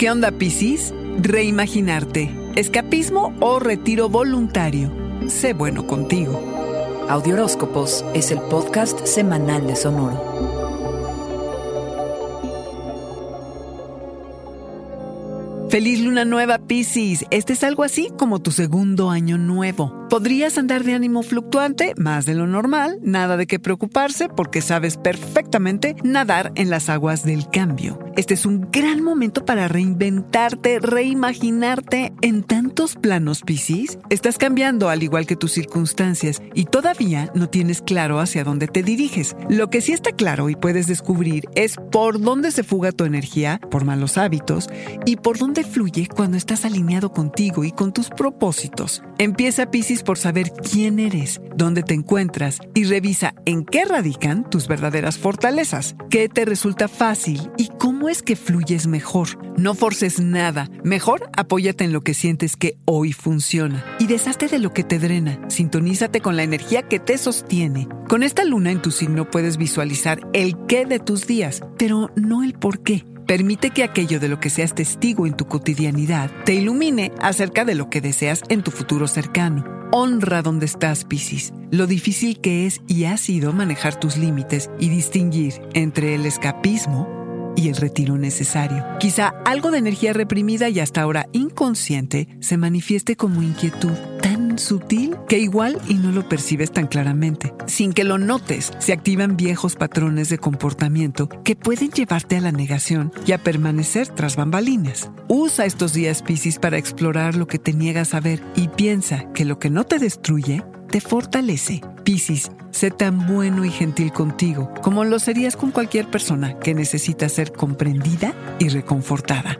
¿Qué onda, Piscis? Reimaginarte, escapismo o retiro voluntario. Sé bueno contigo. Audioróscopos es el podcast semanal de Sonoro. Feliz luna nueva, Piscis. Este es algo así como tu segundo año nuevo. Podrías andar de ánimo fluctuante, más de lo normal, nada de qué preocuparse porque sabes perfectamente nadar en las aguas del cambio. Este es un gran momento para reinventarte, reimaginarte en tantos planos, Piscis. Estás cambiando al igual que tus circunstancias y todavía no tienes claro hacia dónde te diriges. Lo que sí está claro y puedes descubrir es por dónde se fuga tu energía, por malos hábitos y por dónde fluye cuando estás alineado contigo y con tus propósitos. Empieza, Piscis, por saber quién eres, dónde te encuentras y revisa en qué radican tus verdaderas fortalezas, qué te resulta fácil y cómo es que fluyes mejor. No forces nada, mejor apóyate en lo que sientes que hoy funciona y deshazte de lo que te drena. Sintonízate con la energía que te sostiene. Con esta luna en tu signo puedes visualizar el qué de tus días, pero no el por qué. Permite que aquello de lo que seas testigo en tu cotidianidad te ilumine acerca de lo que deseas en tu futuro cercano. Honra donde estás, Piscis, lo difícil que es y ha sido manejar tus límites y distinguir entre el escapismo y el retiro necesario. Quizá algo de energía reprimida y hasta ahora inconsciente se manifieste como inquietud sutil que igual y no lo percibes tan claramente. Sin que lo notes, se activan viejos patrones de comportamiento que pueden llevarte a la negación y a permanecer tras bambalinas. Usa estos días Piscis para explorar lo que te niegas a ver y piensa que lo que no te destruye te fortalece. Piscis, sé tan bueno y gentil contigo como lo serías con cualquier persona que necesita ser comprendida y reconfortada.